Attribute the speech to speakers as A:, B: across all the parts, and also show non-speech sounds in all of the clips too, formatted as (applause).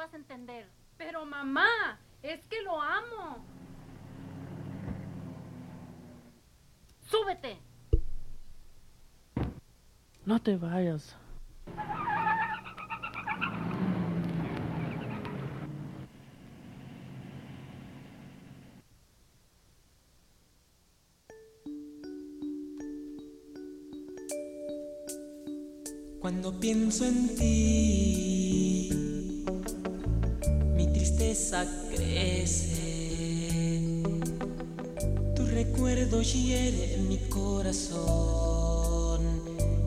A: vas a entender.
B: Pero mamá, es que lo amo.
A: ¡Súbete!
C: No te vayas.
D: Cuando pienso en ti, tristeza crece. Tu recuerdo hiere mi corazón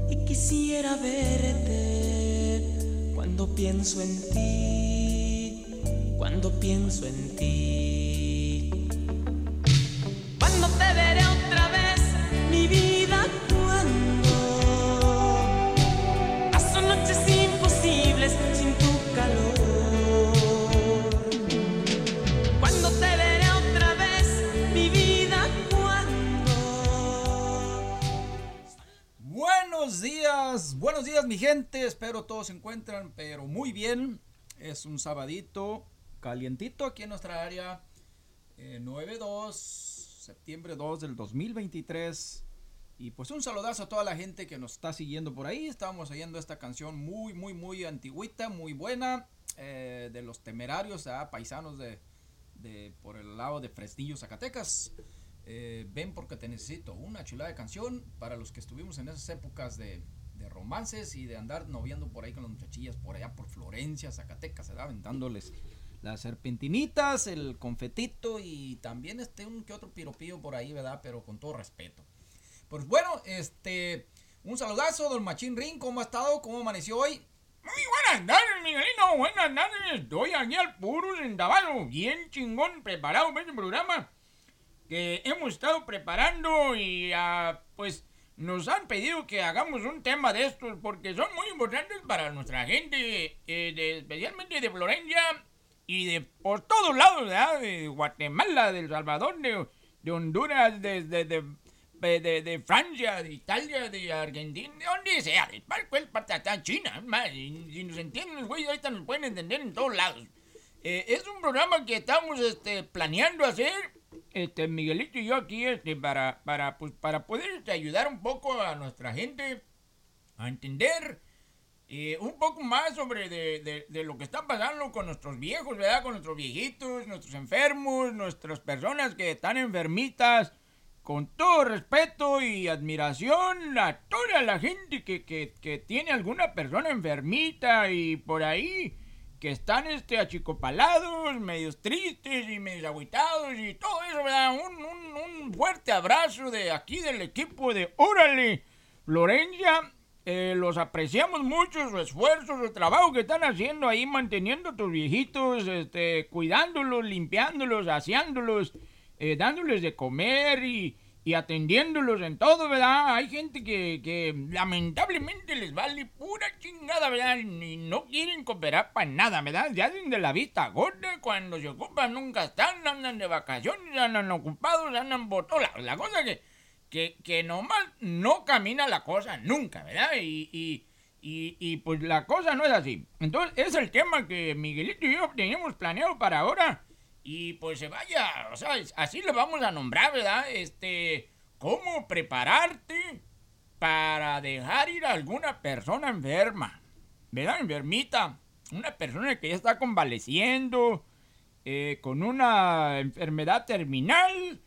D: y quisiera verte. Cuando pienso en ti, cuando pienso en ti.
E: Buenos días, buenos días mi gente, espero todos se encuentran pero muy bien. Es un sabadito calientito aquí en nuestra área, eh, 9-2, septiembre 2 del 2023. Y pues un saludazo a toda la gente que nos está siguiendo por ahí. Estábamos oyendo esta canción muy, muy, muy antigüita, muy buena. eh, de los temerarios, paisanos de por el lado de Fresnillo, Zacatecas. Eh, ven porque te necesito. Una chulada de canción para los que estuvimos en esas épocas de, de romances y de andar noviando por ahí con las muchachillas por allá por Florencia, Zacatecas, ¿verdad? aventándoles las serpentinitas, el confetito y también este un que otro piropillo por ahí, ¿verdad? Pero con todo respeto. Pues bueno, este un saludazo, don Machín Ring, ¿cómo ha estado? ¿Cómo amaneció hoy?
F: Muy buenas tardes, Miguelito. Buenas tardes. Estoy aquí al puro centavalo. Bien chingón, preparado para este programa que hemos estado preparando y ah, pues nos han pedido que hagamos un tema de estos porque son muy importantes para nuestra gente, eh, de- especialmente de Florencia y de por todos lados, ¿verdad? De Guatemala, de El Salvador, de, de Honduras, de, de, de, Francia, de Italia, de Argentina, de donde sea, de cualquier parte hasta China. más, y si nos entienden los güeyes, ahorita nos pueden entender en todos lados. Eh, es un programa que estamos este, planeando hacer, este, Miguelito y yo aquí, este, para, para, pues, para poder ayudar un poco a nuestra gente a entender eh, un poco más sobre de, de- de lo que está pasando con nuestros viejos, ¿verdad? Con nuestros viejitos, nuestros enfermos, nuestras personas que están enfermitas. Con todo respeto y admiración a toda la gente que, que- que tiene alguna persona enfermita y por ahí que están este achicopalados, medios tristes y medios agüitados y todo eso, ¿verdad? Un, un- un fuerte abrazo de aquí del equipo de Órale, Florencia. Eh, los apreciamos mucho, su esfuerzo, su trabajo que están haciendo ahí, manteniendo a tus viejitos, este, cuidándolos, limpiándolos, aseándolos, eh, dándoles de comer y, y atendiéndolos en todo, ¿verdad? Hay gente que, que lamentablemente les vale pura chingada, ¿verdad? Y no quieren cooperar para nada, ¿verdad? Ya hacen de la vista gorda, cuando se ocupan nunca están, andan de vacaciones, andan ocupados, andan lados. La cosa que, que, que nomás no camina la cosa nunca, ¿verdad? Y, y, y, y, pues la cosa no es así. Entonces, es el tema que Miguelito y yo teníamos planeado para ahora. Y pues se vaya, o sea, así le vamos a nombrar, ¿verdad? Este, ¿cómo prepararte para dejar ir a alguna persona enferma? ¿Verdad? Enfermita. Una persona que ya está convaleciendo, eh, con una enfermedad terminal,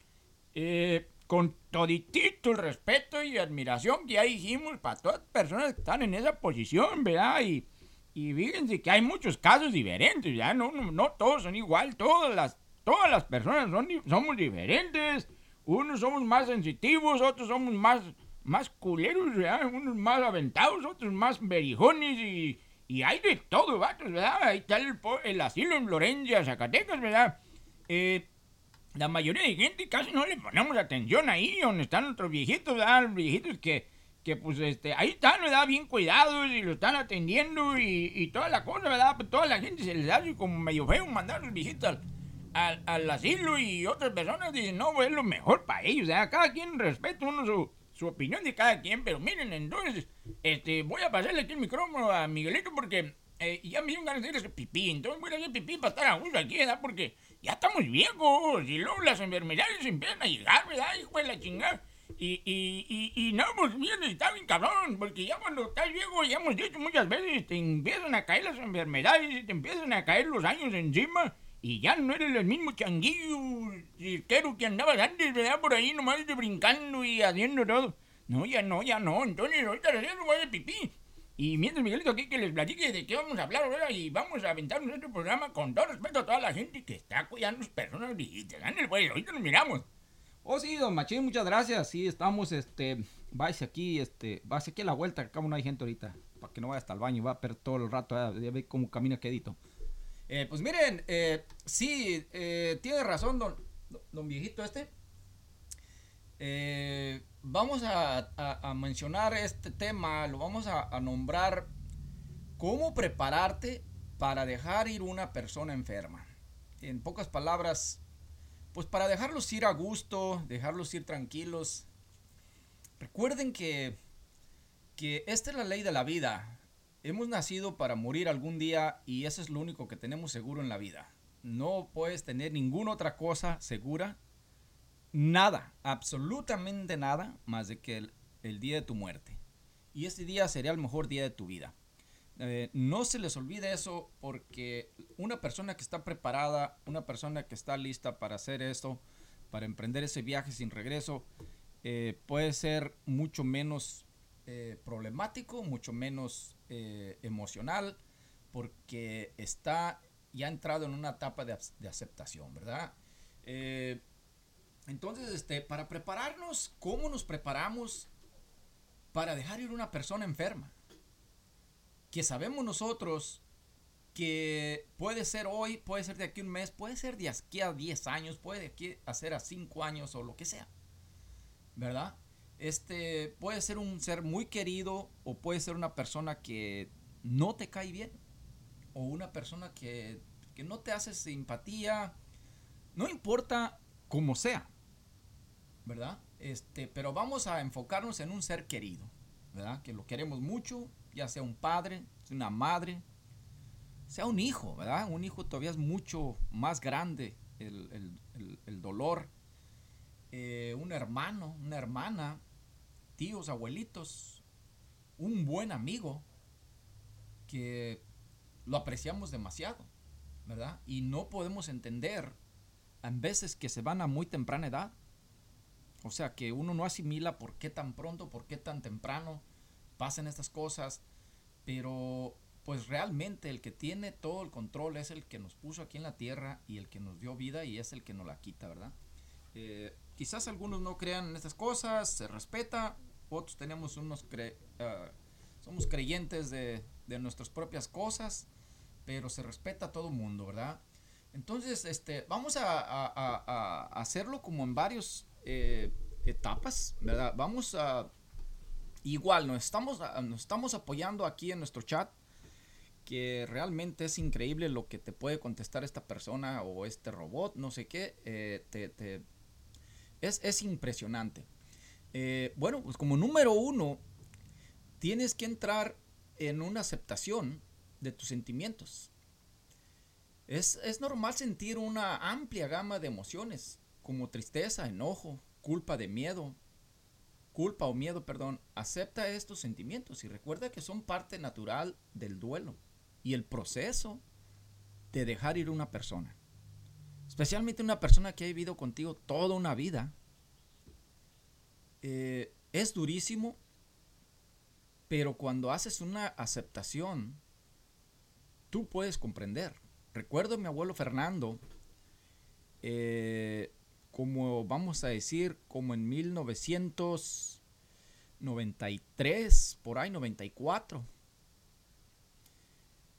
F: eh, con toditito el respeto y admiración que ya dijimos para todas las personas que están en esa posición, ¿verdad? Y, y fíjense que hay muchos casos diferentes, ¿ya? No, no, todos son igual, todas las, todas las personas son, somos diferentes. Unos somos más sensitivos, otros somos más, más culeros, ¿verdad? Unos más aventados, otros más berijones y, y hay de todo, ¿verdad? Ahí está el, el asilo en Florencia, Zacatecas, ¿verdad? Eh, la mayoría de gente casi no le ponemos atención ahí donde están nuestros viejitos, ¿verdad? Los viejitos que, que pues este, ahí están, ¿verdad? Bien cuidados y lo están atendiendo y, toda la cosa, ¿verdad? Pues toda la gente se les hace como medio feo mandar a los viejitos al, al, asilo y otras personas dicen, no, pues es lo mejor para ellos, ¿verdad? Cada quien respeta uno su, su opinión de cada quien, pero miren, entonces, este, voy a pasarle aquí el micrófono a Miguelito porque eh, ya me dio ganas de hacer pipí. Entonces voy a hacer pipí para estar a gusto aquí, ¿verdad? Porque ya estamos viejos y luego las enfermedades empiezan a llegar, ¿verdad? Hijo de la chingada. Y, y, y, y no, pues bien, está bien cabrón, porque ya cuando estás viejo, ya hemos dicho muchas veces, te empiezan a caer las enfermedades te empiezan a caer los años encima. Y ya no eres el mismo changuillo cirquero que andabas antes, ¿verdad? Por ahí nomás de brincando y haciendo todo. No, ya no, ya no. Entonces ahorita les voy a pipí. Y mientras Miguelito aquí que les platique de qué vamos a hablar ahora y vamos a aventar nuestro programa con todo respeto a toda la gente que está cuidando a sus personas viejitas. Ándale, pues, ahorita nos miramos.
E: Oh, sí, don Machín, muchas gracias. Sí, estamos, este, aquí, este, váyase aquí a la vuelta, que acá no hay gente ahorita, para que no vaya hasta el baño, va a perder todo el rato, ya ve cómo camina quedito. Eh, pues miren, eh, sí, eh, tiene razón don, don viejito este. Eh, vamos a mencionar este tema, lo vamos a, a nombrar cómo prepararte para dejar ir una persona enferma. En pocas palabras, pues para dejarlos ir a gusto, dejarlos ir tranquilos. Recuerden que, que esta es la ley de la vida. Hemos nacido para morir algún día y eso es lo único que tenemos seguro en la vida. No puedes tener ninguna otra cosa segura. Nada, absolutamente nada, más de que el, el día de tu muerte. Y ese día sería el mejor día de tu vida. Eh, no se les olvide eso porque una persona que está preparada, una persona que está lista para hacer esto, para emprender ese viaje sin regreso, eh, puede ser mucho menos eh, problemático, mucho menos emocional, porque está ya entrado en una etapa de, de aceptación, ¿verdad? Entonces, este, para prepararnos, ¿cómo nos preparamos para dejar ir una persona enferma? Que sabemos nosotros que puede ser hoy, puede ser de aquí un mes, puede ser de aquí a 10 años, puede de aquí a ser a 5 años o lo que sea. ¿Verdad? Este puede ser un ser muy querido o puede ser una persona que no te cae bien o una persona que, que no te hace simpatía. No importa cómo sea. ¿Verdad? Este, pero vamos a enfocarnos en un ser querido, ¿verdad? Que lo queremos mucho, ya sea un padre, una madre, sea un hijo, ¿verdad? Un hijo todavía es mucho más grande el, dolor. Eh, un hermano, una hermana, tíos, abuelitos, un buen amigo que lo apreciamos demasiado, ¿verdad? Y no podemos entender a veces que se van a muy temprana edad. O sea, que uno no asimila por qué tan pronto, por qué tan temprano pasan estas cosas. Pero pues realmente el que tiene todo el control es el que nos puso aquí en la tierra y el que nos dio vida y es el que nos la quita, ¿verdad? Eh, quizás algunos no crean en estas cosas, se respeta, otros tenemos unos cre- ah, somos creyentes de, de nuestras propias cosas, pero se respeta a todo mundo, ¿verdad? Entonces, este, vamos a, a- hacerlo como en varios eh, etapas, ¿verdad? Vamos a igual nos estamos a- nos estamos apoyando aquí en nuestro chat que realmente es increíble lo que te puede contestar esta persona o este robot, no sé qué, eh, te, te- es, es impresionante. Eh, bueno, pues como número uno, tienes que entrar en una aceptación de tus sentimientos. Es, es normal sentir una amplia gama de emociones, como tristeza, enojo, culpa de miedo, culpa o miedo, perdón, acepta estos sentimientos y recuerda que son parte natural del duelo y el proceso de dejar ir una persona. Especialmente una persona que ha vivido contigo toda una vida. Eh, es durísimo, pero cuando haces una aceptación, tú puedes comprender. Recuerdo a mi abuelo Fernando, eh, como vamos a decir, como en 1993, por ahí 94.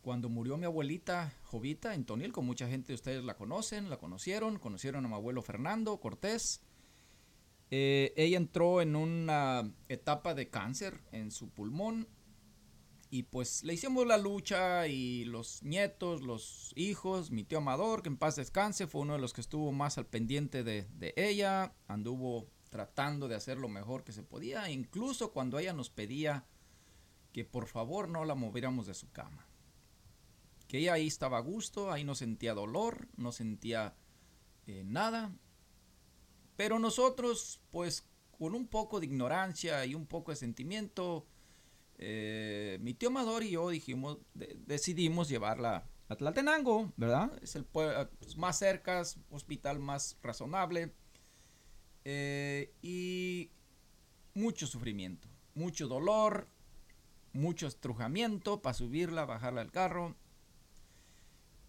E: Cuando murió mi abuelita Jovita en Tonilco, mucha gente de ustedes la conocen, la conocieron, conocieron a mi abuelo Fernando Cortés. Eh, ella entró en una etapa de cáncer en su pulmón y pues le hicimos la lucha y los nietos, los hijos, mi tío Amador, que en paz descanse, fue uno de los que estuvo más al pendiente de, ella, anduvo tratando de hacer lo mejor que se podía, incluso cuando ella nos pedía que por favor no la moviéramos de su cama. que ella ahí estaba a gusto, ahí no sentía dolor, no sentía eh, nada. Pero nosotros, pues con un poco de ignorancia y un poco de sentimiento, eh, mi tío Amador y yo decidimos llevarla a Tlaltenango, ¿verdad? Es el pueblo más cerca, hospital más razonable. Eh, y mucho sufrimiento, mucho dolor, mucho estrujamiento para subirla, bajarla al carro.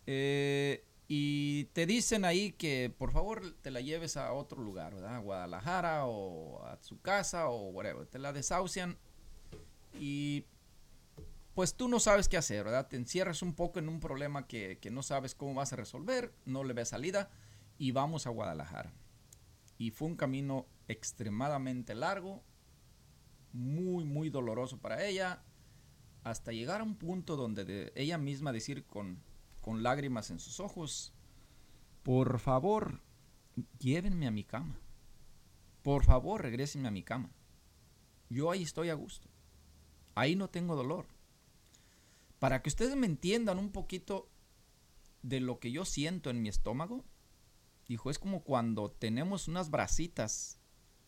E: Eh, y te dicen ahí que por favor te la lleves a otro lugar, ¿verdad? A Guadalajara o a su casa o whatever. Te la desahucian y pues tú no sabes qué hacer, ¿verdad? Te encierras un poco en un problema que, que no sabes cómo vas a resolver, no le ves salida y vamos a Guadalajara. Y fue un camino extremadamente largo, muy, muy doloroso para ella, hasta llegar a un punto donde de ella misma decir con, con lágrimas en sus ojos, por favor, llévenme a mi cama. Por favor, regrésenme a mi cama. Yo ahí estoy a gusto. Ahí no tengo dolor. Para que ustedes me entiendan un poquito de lo que yo siento en mi estómago, dijo, es como cuando tenemos unas brasitas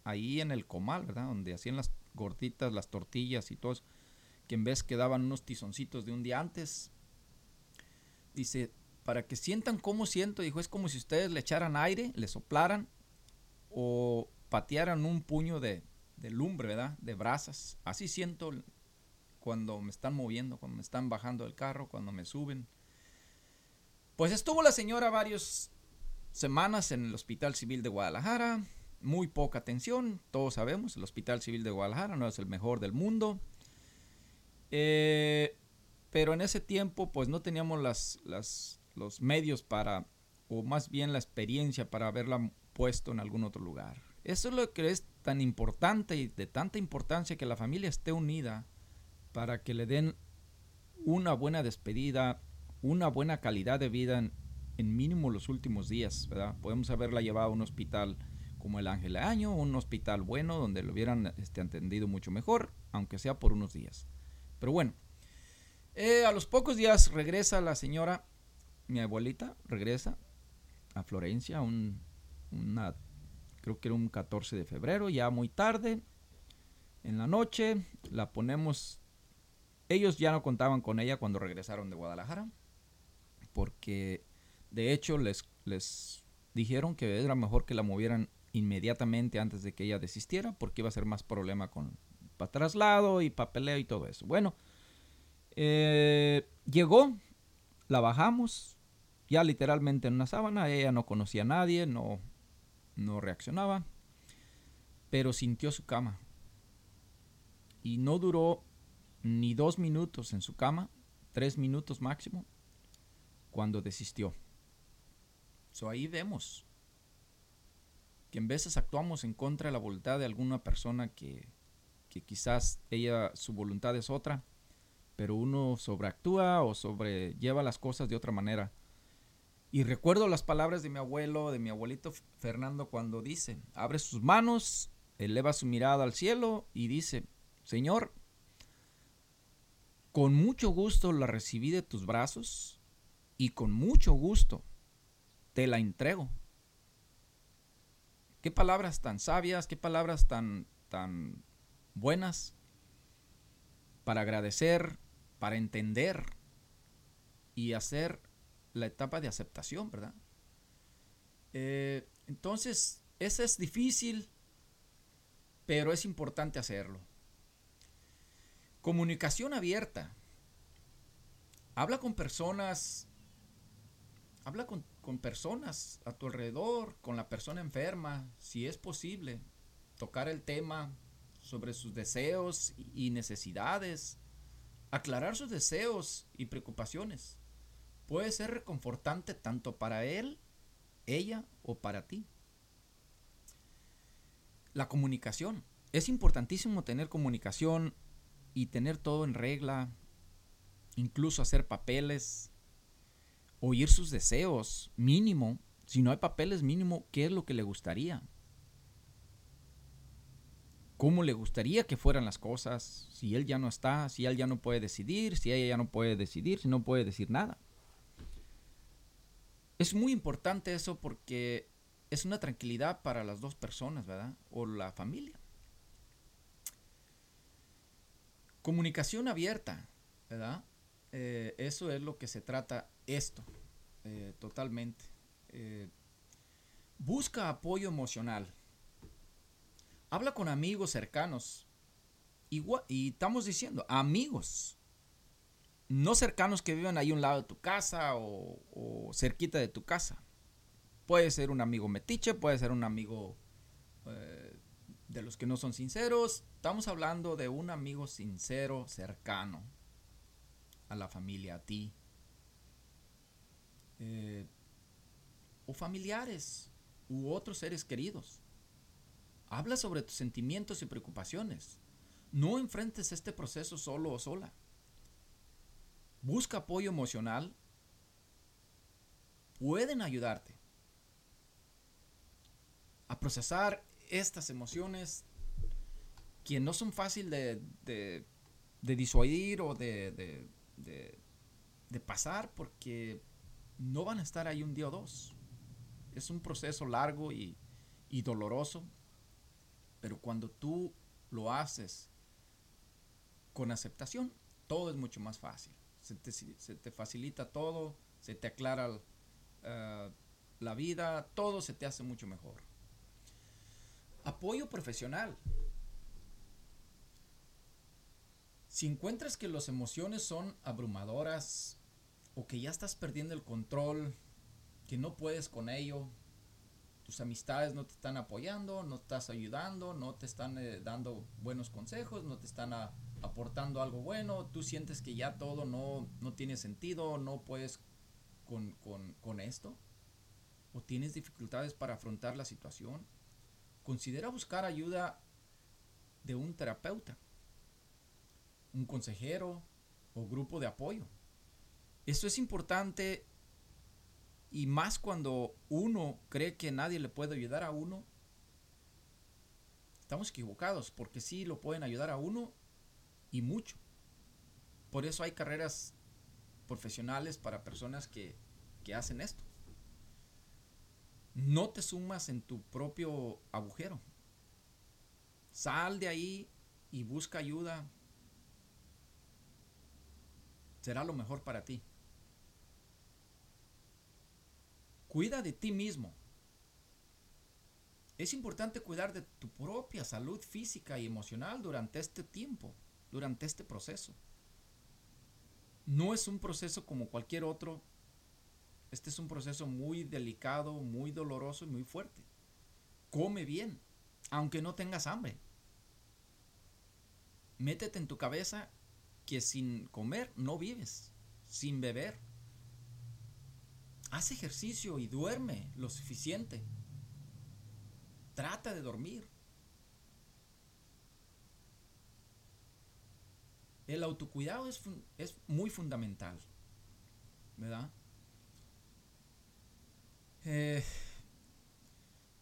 E: ahí en el comal, ¿verdad? Donde hacían las gorditas, las tortillas y todo que en vez quedaban unos tizoncitos de un día antes. Dice, para que sientan cómo siento, dijo, es como si ustedes le echaran aire, le soplaran o patearan un puño de, de lumbre, ¿verdad? De brasas. Así siento cuando me están moviendo, cuando me están bajando del carro, cuando me suben. Pues estuvo la señora varias semanas en el Hospital Civil de Guadalajara, muy poca atención, todos sabemos, el Hospital Civil de Guadalajara no es el mejor del mundo. Eh, pero en ese tiempo pues no teníamos las, los medios para, o más bien la experiencia para haberla puesto en algún otro lugar. Eso es lo que es tan importante y de tanta importancia que la familia esté unida para que le den una buena despedida, una buena calidad de vida en, mínimo los últimos días, ¿verdad? Podemos haberla llevado a un hospital como el Ángel Año, un hospital bueno donde lo hubieran este, atendido mucho mejor, aunque sea por unos días. Pero bueno, eh, a los pocos días regresa la señora, mi abuelita, regresa a Florencia, un, una, creo que era un 14 de febrero, ya muy tarde, en la noche, la ponemos, ellos ya no contaban con ella cuando regresaron de Guadalajara, porque de hecho les, les dijeron que era mejor que la movieran inmediatamente antes de que ella desistiera, porque iba a ser más problema con para traslado y papeleo y todo eso. Bueno, eh, llegó, la bajamos, ya literalmente en una sábana, ella no conocía a nadie, no, no reaccionaba, pero sintió su cama. Y no duró ni dos minutos en su cama, tres minutos máximo, cuando desistió. So ahí vemos que en veces actuamos en contra de la voluntad de alguna persona que, que quizás ella, su voluntad es otra, pero uno sobreactúa o sobrelleva las cosas de otra manera. Y recuerdo las palabras de mi abuelo, de mi abuelito Fernando, cuando dice, abre sus manos, eleva su mirada al cielo y dice, Señor, con mucho gusto la recibí de tus brazos y con mucho gusto te la entrego. Qué palabras tan sabias, qué palabras tan, tan buenas para agradecer, para entender y hacer la etapa de aceptación, ¿verdad? Eh, entonces, eso es difícil, pero es importante hacerlo. Comunicación abierta. Habla con personas, habla con, con personas a tu alrededor, con la persona enferma, si es posible, tocar el tema sobre sus deseos y necesidades, aclarar sus deseos y preocupaciones. Puede ser reconfortante tanto para él, ella o para ti. La comunicación. Es importantísimo tener comunicación y tener todo en regla, incluso hacer papeles, oír sus deseos, mínimo. Si no hay papeles, mínimo, ¿qué es lo que le gustaría? cómo le gustaría que fueran las cosas, si él ya no está, si él ya no puede decidir, si ella ya no puede decidir, si no puede decir nada. Es muy importante eso porque es una tranquilidad para las dos personas, ¿verdad? O la familia. Comunicación abierta, ¿verdad? Eh, eso es lo que se trata esto, eh, totalmente. Eh, busca apoyo emocional. Habla con amigos cercanos. Igual, y estamos diciendo, amigos. No cercanos que vivan ahí a un lado de tu casa o, o cerquita de tu casa. Puede ser un amigo metiche, puede ser un amigo de los que no son sinceros. Estamos hablando de un amigo sincero, cercano a la familia, a ti. Eh, o familiares u otros seres queridos. Habla sobre tus sentimientos y preocupaciones. No enfrentes este proceso solo o sola. Busca apoyo emocional. Pueden ayudarte a procesar estas emociones que no son fácil de, de, disuadir o de, de, de, pasar porque no van a estar ahí un día o dos. Es un proceso largo y, y doloroso, pero cuando tú lo haces con aceptación, todo es mucho más fácil. Se te, se te facilita todo, se te aclara uh, la vida, todo se te hace mucho mejor. Apoyo profesional. Si encuentras que las emociones son abrumadoras o que ya estás perdiendo el control, que no puedes con ello, tus amistades no te están apoyando, no estás ayudando, no te están eh, dando buenos consejos, no te están a, aportando algo bueno, tú sientes que ya todo no, no tiene sentido, no puedes con, con, con esto, o tienes dificultades para afrontar la situación, considera buscar ayuda de un terapeuta, un consejero o grupo de apoyo. Esto es importante y más cuando uno cree que nadie le puede ayudar a uno. Estamos equivocados porque sí lo pueden ayudar a uno y mucho. Por eso hay carreras profesionales para personas que, que hacen esto no te sumas en tu propio agujero. Sal de ahí y busca ayuda. Será lo mejor para ti. Cuida de ti mismo. Es importante cuidar de tu propia salud física y emocional durante este tiempo, durante este proceso. No es un proceso como cualquier otro este es un proceso muy delicado, muy doloroso y muy fuerte. Come bien, aunque no tengas hambre. Métete en tu cabeza que sin comer no vives, sin beber. Haz ejercicio y duerme lo suficiente. Trata de dormir. El autocuidado es, es muy fundamental, ¿verdad? Eh,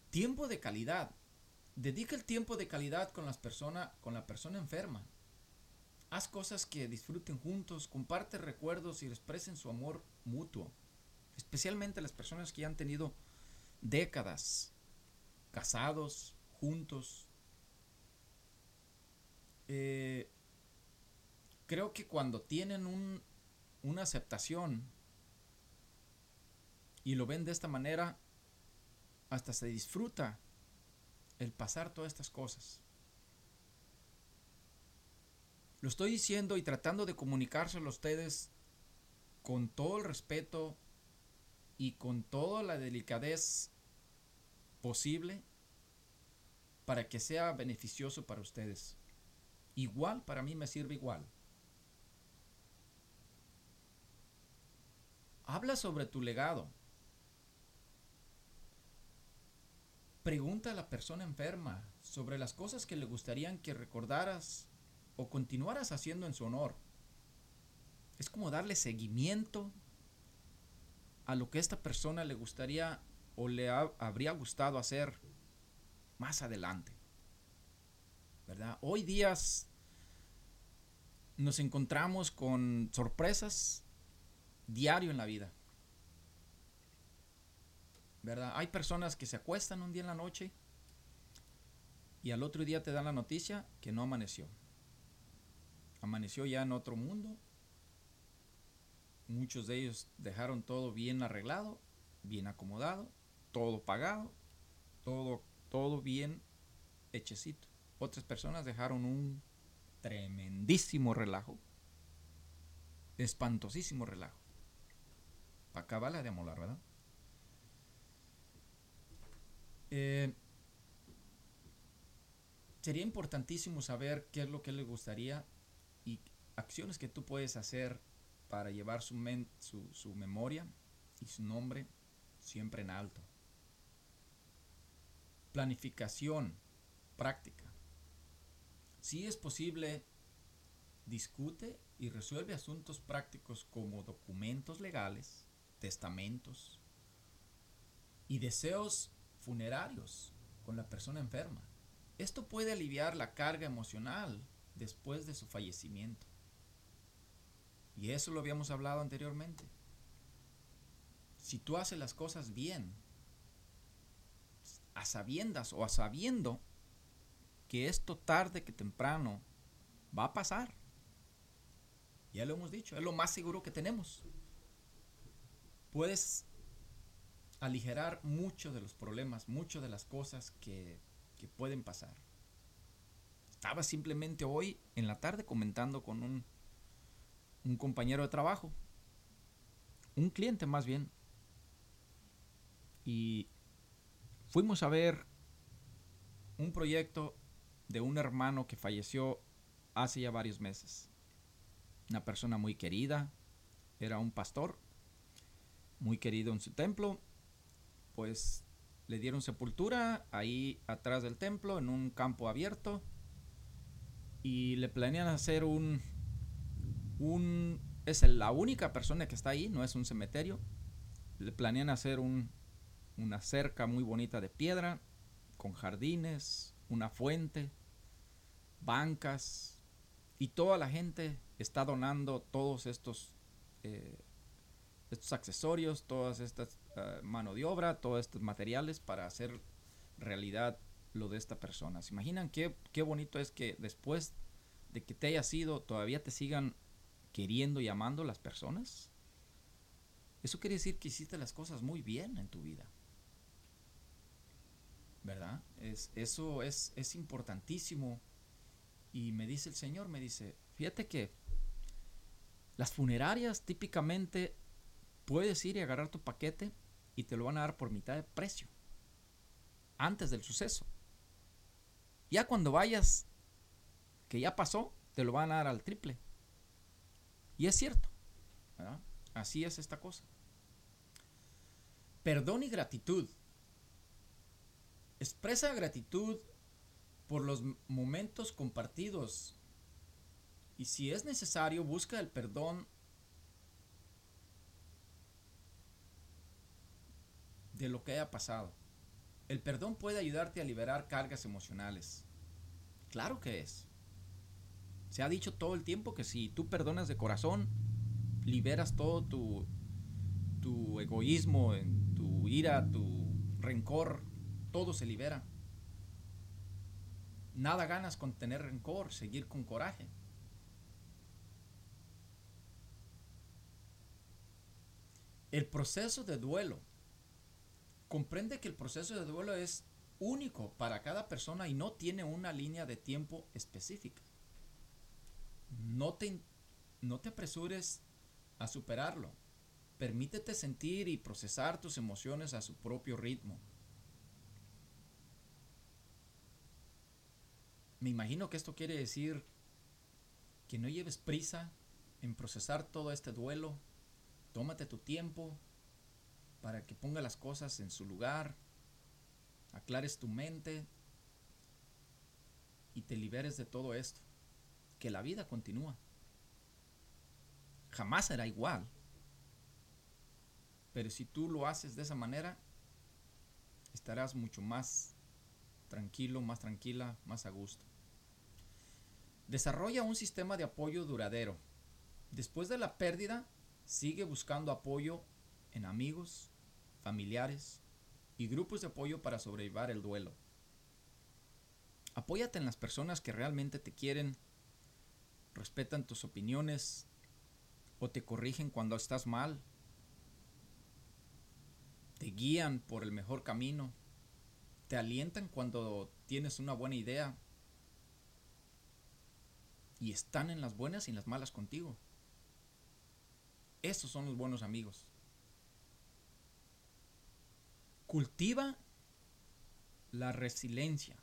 E: tiempo de calidad. Dedica el tiempo de calidad con las con la persona enferma. Haz cosas que disfruten juntos, comparte recuerdos y expresen su amor mutuo. Especialmente las personas que ya han tenido décadas casados, juntos. Eh, creo que cuando tienen un, una aceptación y lo ven de esta manera, hasta se disfruta el pasar todas estas cosas. Lo estoy diciendo y tratando de comunicárselo a ustedes con todo el respeto y con toda la delicadez posible para que sea beneficioso para ustedes. Igual para mí me sirve igual. Habla sobre tu legado. Pregunta a la persona enferma sobre las cosas que le gustarían que recordaras o continuaras haciendo en su honor. Es como darle seguimiento a lo que esta persona le gustaría o le habría gustado hacer más adelante. ¿Verdad? Hoy días nos encontramos con sorpresas diario en la vida. ¿Verdad? Hay personas que se acuestan un día en la noche y al otro día te dan la noticia que no amaneció. Amaneció ya en otro mundo. Muchos de ellos dejaron todo bien arreglado, bien acomodado, todo pagado, todo, todo bien hechecito. Otras personas dejaron un tremendísimo relajo, espantosísimo relajo. Para acabarla de amolar, ¿verdad? Eh, sería importantísimo saber qué es lo que le gustaría y acciones que tú puedes hacer para llevar su, su, su memoria y su nombre siempre en alto. Planificación práctica. Si es posible, discute y resuelve asuntos prácticos como documentos legales, testamentos y deseos funerarios con la persona enferma. Esto puede aliviar la carga emocional después de su fallecimiento. Y eso lo habíamos hablado anteriormente. Si tú haces las cosas bien, a sabiendas o a sabiendo que esto tarde que temprano va a pasar. Ya lo hemos dicho, es lo más seguro que tenemos. Puedes aligerar mucho de los problemas, mucho de las cosas que, que pueden pasar. Estaba simplemente hoy en la tarde comentando con un, un compañero de trabajo, un cliente más bien, y fuimos a ver un proyecto de un hermano que falleció hace ya varios meses. Una persona muy querida, era un pastor, muy querido en su templo, pues le dieron sepultura ahí atrás del templo, en un campo abierto, y le planean hacer un, un, es la única persona que está ahí, no es un cementerio, le planean hacer un, una cerca muy bonita de piedra, con jardines, una fuente, bancas, y toda la gente está donando todos estos, eh, estos accesorios, todas estas uh, mano de obra, todos estos materiales para hacer realidad lo de esta persona. ¿Se imaginan qué, qué bonito es que después de que te hayas ido todavía te sigan queriendo y amando las personas? Eso quiere decir que hiciste las cosas muy bien en tu vida. ¿Verdad? Es, eso es, es importantísimo y me dice el Señor, me dice, fíjate que las funerarias típicamente puedes ir y agarrar tu paquete y te lo van a dar por mitad de precio. Antes del suceso. Ya cuando vayas, que ya pasó, te lo van a dar al triple. Y es cierto. Así es esta cosa. Perdón y gratitud. Expresa gratitud por los momentos compartidos. Y si es necesario, busca el perdón de lo que haya pasado. El perdón puede ayudarte a liberar cargas emocionales. Claro que es. Se ha dicho todo el tiempo que si tú perdonas de corazón, liberas todo tu, tu egoísmo, tu ira, tu rencor, todo se libera. Nada ganas con tener rencor, seguir con coraje. El proceso de duelo. Comprende que el proceso de duelo es único para cada persona y no tiene una línea de tiempo específica. No te, no te apresures a superarlo. Permítete sentir y procesar tus emociones a su propio ritmo. Me imagino que esto quiere decir que no lleves prisa en procesar todo este duelo. Tómate tu tiempo para que ponga las cosas en su lugar, aclares tu mente y te liberes de todo esto. Que la vida continúa. Jamás será igual. Pero si tú lo haces de esa manera, estarás mucho más tranquilo, más tranquila, más a gusto. Desarrolla un sistema de apoyo duradero. Después de la pérdida, sigue buscando apoyo en amigos, familiares y grupos de apoyo para sobrellevar el duelo. Apóyate en las personas que realmente te quieren, respetan tus opiniones o te corrigen cuando estás mal, te guían por el mejor camino, te alientan cuando tienes una buena idea y están en las buenas y en las malas contigo. Esos son los buenos amigos. Cultiva la resiliencia.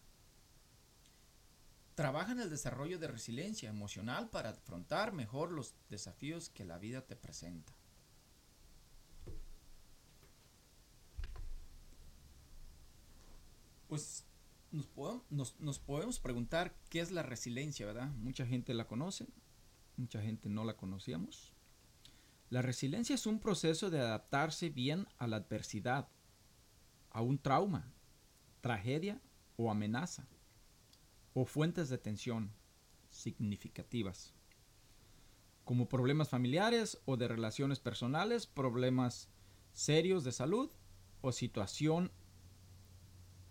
E: Trabaja en el desarrollo de resiliencia emocional para afrontar mejor los desafíos que la vida te presenta. Pues nos podemos, nos, nos podemos preguntar qué es la resiliencia, ¿verdad? Mucha gente la conoce, mucha gente no la conocíamos. La resiliencia es un proceso de adaptarse bien a la adversidad, a un trauma, tragedia o amenaza, o fuentes de tensión significativas, como problemas familiares o de relaciones personales, problemas serios de salud o situación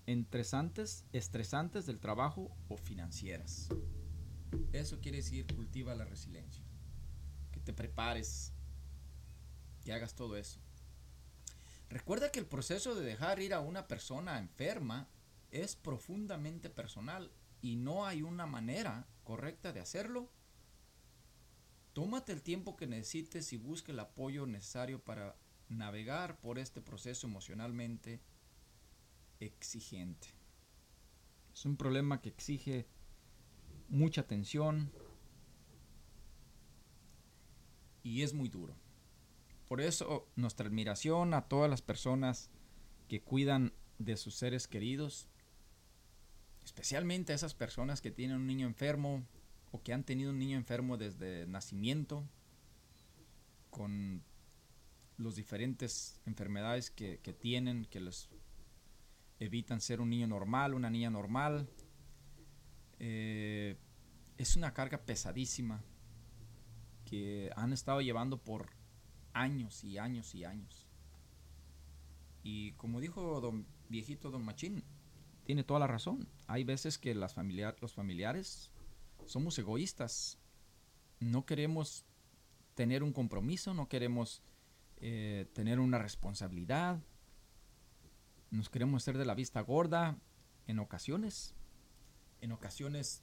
E: estresantes, estresantes del trabajo o financieras. Eso quiere decir cultiva la resiliencia. Que te prepares, que hagas todo eso. Recuerda que el proceso de dejar ir a una persona enferma es profundamente personal y no hay una manera correcta de hacerlo. Tómate el tiempo que necesites y busque el apoyo necesario para navegar por este proceso emocionalmente exigente. Es un problema que exige mucha atención y es muy duro. Por eso nuestra admiración a todas las personas que cuidan de sus seres queridos, especialmente a esas personas que tienen un niño enfermo o que han tenido un niño enfermo desde nacimiento, con las diferentes enfermedades que, que tienen, que les evitan ser un niño normal, una niña normal. Eh, es una carga pesadísima que han estado llevando por años y años y años. Y como dijo don viejito don Machín, tiene toda la razón. Hay veces que las familiar, los familiares somos egoístas. No queremos tener un compromiso, no queremos eh, tener una responsabilidad. Nos queremos hacer de la vista gorda en ocasiones. En ocasiones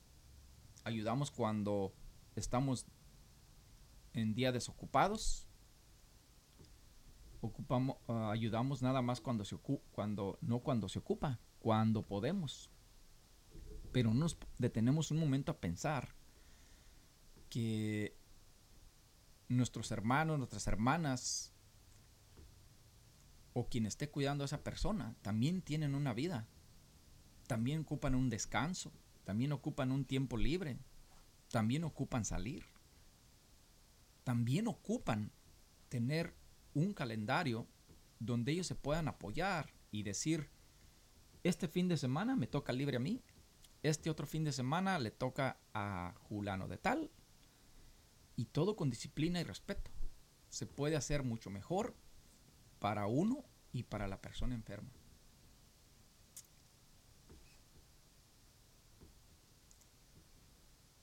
E: ayudamos cuando estamos en días desocupados ocupamos, uh, ayudamos nada más cuando se cuando no cuando se ocupa, cuando podemos. Pero nos detenemos un momento a pensar que nuestros hermanos, nuestras hermanas o quien esté cuidando a esa persona también tienen una vida. También ocupan un descanso, también ocupan un tiempo libre, también ocupan salir. También ocupan tener un calendario donde ellos se puedan apoyar y decir, este fin de semana me toca libre a mí, este otro fin de semana le toca a Julano de tal, y todo con disciplina y respeto. Se puede hacer mucho mejor para uno y para la persona enferma.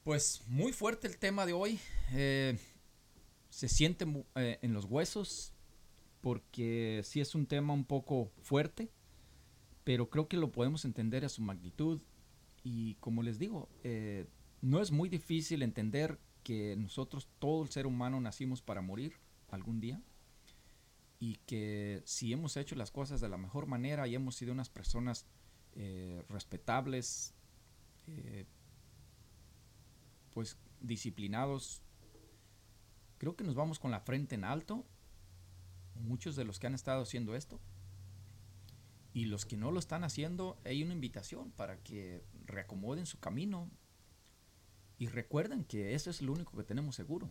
E: Pues muy fuerte el tema de hoy. Eh, se siente eh, en los huesos, porque sí es un tema un poco fuerte, pero creo que lo podemos entender a su magnitud. Y como les digo, eh, no es muy difícil entender que nosotros, todo el ser humano, nacimos para morir algún día. Y que si hemos hecho las cosas de la mejor manera y hemos sido unas personas eh, respetables, eh, pues disciplinados, creo que nos vamos con la frente en alto muchos de los que han estado haciendo esto. Y los que no lo están haciendo, hay una invitación para que reacomoden su camino y recuerden que eso es lo único que tenemos seguro.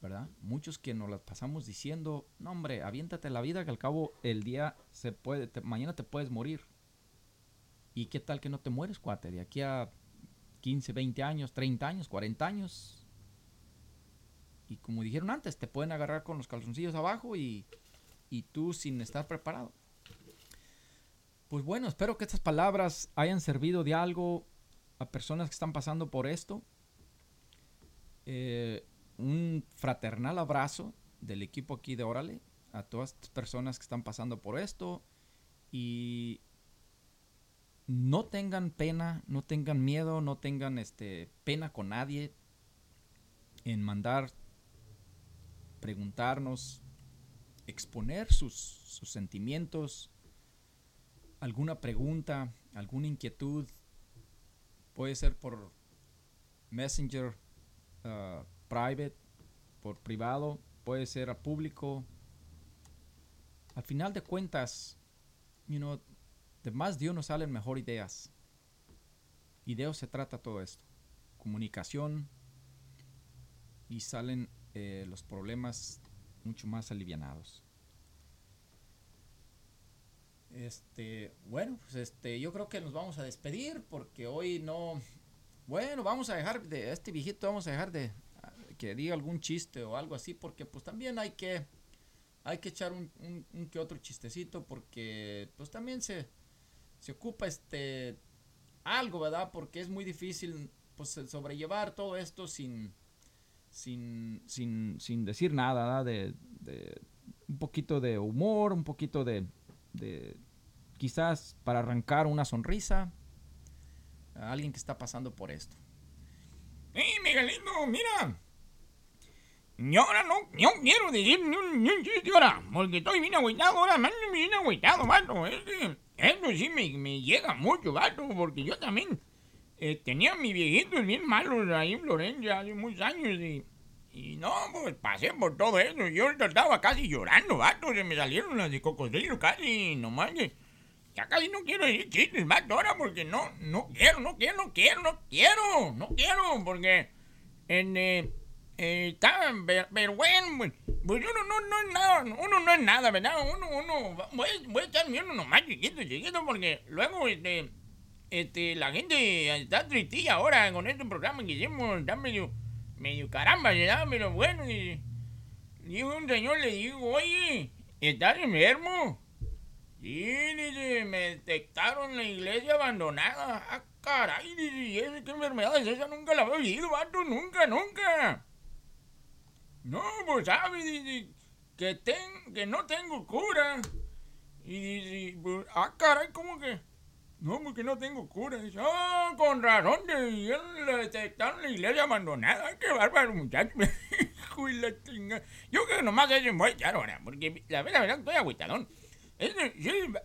E: ¿Verdad? Muchos que nos las pasamos diciendo, no hombre, aviéntate la vida que al cabo el día se puede, mañana te puedes morir. ¿Y qué tal que no te mueres, cuate? De aquí a 15, 20 años, 30 años, 40 años, y como dijeron antes, te pueden agarrar con los calzoncillos abajo y, y tú sin estar preparado. Pues bueno, espero que estas palabras hayan servido de algo a personas que están pasando por esto. Eh, un fraternal abrazo del equipo aquí de Órale a todas estas personas que están pasando por esto y no tengan pena, no tengan miedo, no tengan este pena con nadie en mandar preguntarnos, exponer sus, sus sentimientos, alguna pregunta, alguna inquietud, puede ser por Messenger uh, private, por privado, puede ser a público. Al final de cuentas, you know, de más de uno salen mejor ideas. Y de eso se trata todo esto. Comunicación y salen eh, los problemas mucho más alivianados. Este, bueno, pues este, yo creo que nos vamos a despedir porque hoy no. Bueno, vamos a dejar de este viejito, vamos a dejar de que diga algún chiste o algo así, porque pues también hay que hay que echar un, un, que otro chistecito porque pues también se, se ocupa este algo, ¿verdad? Porque es muy difícil pues sobrellevar todo esto sin sin, sin, sin decir nada, De, un poquito de humor, un poquito de, quizás para arrancar una sonrisa a alguien que está pasando por esto.
F: ¡Hey, Miguelito! ¡Mira! Yo ahora no, no quiero decir ni un, ni un chiste ahora, porque estoy bien agüitado ahora, man, bien agüitado, vato. Eso sí me, me llega mucho, vato, porque yo también eh, tenía a mi viejito bien malo ahí en Florencia hace muchos años y, y no, pues pasé por todo eso. Yo estaba casi llorando, vato, se me salieron las de cocodrilo casi, no manches. Ya casi no quiero decir chistes, vato, ahora porque no, no quiero, no quiero, no quiero, no quiero, no quiero, porque en... Eh, eh, bueno, pues, pues, uno no, no es nada, uno no es nada, ¿verdad? Uno, uno, voy, voy a estar viendo nomás chiquito, chiquito, porque luego, este, este, la gente está tristilla ahora con este programa que hicimos, está medio, medio caramba, ¿verdad? Pero bueno, y, y un señor le digo, oye, ¿estás enfermo? Sí, dice, me detectaron la iglesia abandonada. Ah, caray, dice, ¿qué enfermedad es esa? Nunca la había oído, vato, nunca, nunca. No, pues sabe, dice, que, ten, que no tengo cura. Y dice, pues, ah, caray, ¿cómo que? No, porque no tengo cura. Dice, ah, con razón, le detectaron la iglesia abandonada. Ay, qué bárbaro, muchacho. (laughs) la chinga. Yo creo que nomás a echar ahora, porque la verdad, la verdad, estoy agüitadón. Es,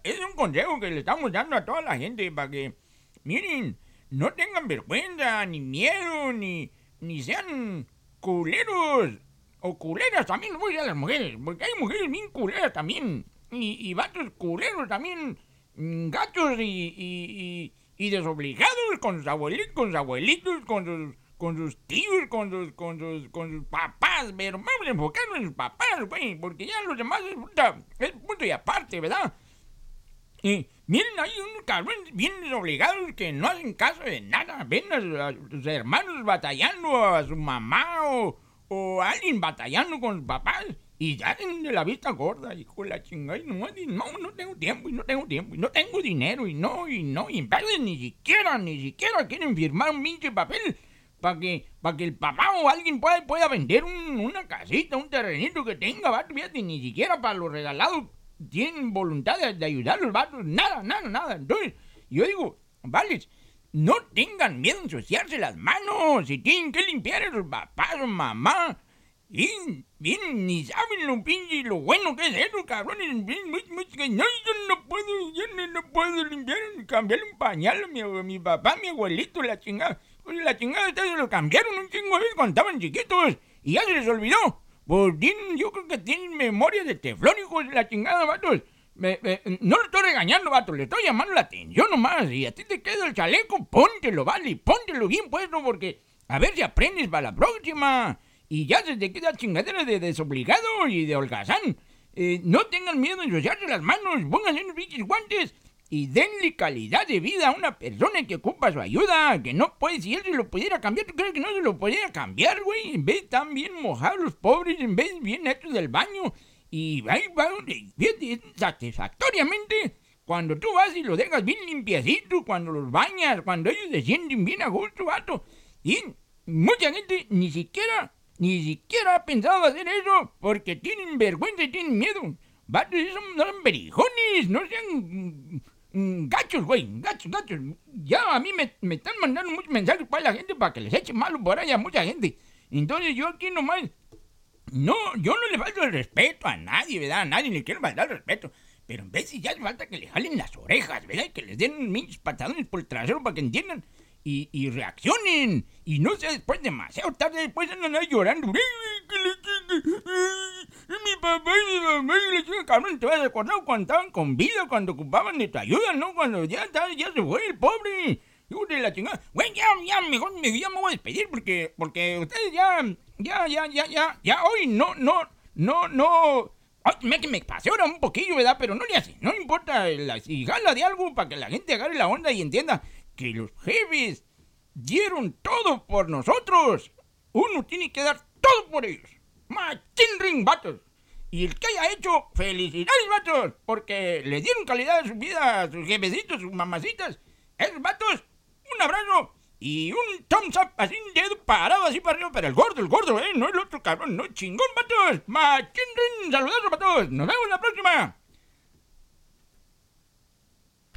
F: es un consejo que le estamos dando a toda la gente para que, miren, no tengan vergüenza, ni miedo, ni, ni sean culeros o culeras también, voy a las mujeres, porque hay mujeres bien culeras también, y, y vatos culeros también, mm, gatos y, y, y, desobligados con sus abuelitos, con sus abuelitos, con sus, tíos, con sus, papás, pero vamos a enfocarnos en sus papás, güey, porque ya los demás es, es punto y aparte, ¿verdad? Y miren, hay unos cabrones bien desobligados que no hacen caso de nada. Ven a, sus hermanos batallando, a su mamá o, o alguien batallando con sus papás y ya de la vista gorda, hijo de la chingada, y no, no, no tengo tiempo, y no tengo tiempo, y no tengo dinero, y no, y no, y ni siquiera, ni siquiera quieren firmar un pinche papel para que, para que el papá o alguien pueda, pueda vender una casita, un terrenito que tenga, vato, fíjate, ni siquiera para los regalados tienen voluntad de, de ayudar a los vatos, nada, nada, nada. Entonces, yo digo, vales, no tengan miedo en ensuciarse las manos. Si tienen que limpiar a sus papás o mamá. Y bien, ni saben lo pinche lo bueno que es eso, cabrones. Bien, muy, muy, no, yo no puedo, yo no, no puedo limpiar, cambiarle un pañal a mi, mi papá, a mi abuelito, la chingada. Oye, la chingada ustedes lo cambiaron un chingo de veces cuando estaban chiquitos. Y ya se les olvidó. Pues yo creo que tienen memoria de teflón, hijos de la chingada, vatos. Me, no lo estoy regañando, vato, le estoy llamando la atención nomás. Y a ti te queda el chaleco, póntelo, vale, póntelo bien puesto porque a ver si aprendes para la próxima. Y ya se te queda chingadera de desobligado y de holgazán. Eh, no tengan miedo de ensuciarse las manos, pónganse unos pinches guantes y denle calidad de vida a una persona que ocupa su ayuda, que no puede, si él se lo pudiera cambiar, ¿tú crees que no se lo pudiera cambiar, güey? En vez tan bien mojados los pobres, en vez bien hechos del baño, y ahí va, satisfactoriamente cuando tú vas y los dejas bien limpiecitos, cuando los bañas, cuando ellos se sienten bien a gusto, vato. Y mucha gente ni siquiera, ni siquiera ha pensado hacer eso porque tienen vergüenza y tienen miedo. Vatos, esos no son berijones, no sean mm, mm, gachos, güey, gachos, gachos. Ya a mí me, me están mandando muchos mensajes para la gente para que les eche malo por allá a mucha gente. Entonces yo aquí nomás no, yo no le falto el respeto a nadie, ¿verdad? A nadie le quiero faltar el respeto. Pero en de ya falta que le jalen las orejas, ¿verdad? Que les den mis patadones por el trasero para que entiendan. Y, y reaccionen. Y no sea después demasiado tarde, después andan ahí llorando. ¡Ay, que le chingue! ¡Ay, Mi papá y mi mamá y le chingue, cabrón. Te vas a acordar cuando estaban con vida, cuando ocupaban de tu ayuda, ¿no? Cuando ya, ya se fue el pobre. Hijo de la chingada. Güey, ya, ya, mejor me, ya me voy a despedir porque, porque ustedes ya, ya, ya, ya, ya, ya hoy no, no, no, no. Ay, me, me pasé ahora un poquillo, ¿verdad? Pero no le hace, no importa la, si jala de algo para que la gente agarre la onda y entienda que los jefes dieron todo por nosotros. Uno tiene que dar todo por ellos. Machín ring, vatos. Y el que haya hecho, felicidades, vatos, porque le dieron calidad a su vida a sus jefecitos, sus mamacitas. Esos vatos, un abrazo y un thumbs up, así un dedo parado así para arriba, pero el gordo, el gordo, eh, no el otro cabrón, no chingón, vatos. Machín ring, saludazo, vatos. Nos vemos la próxima.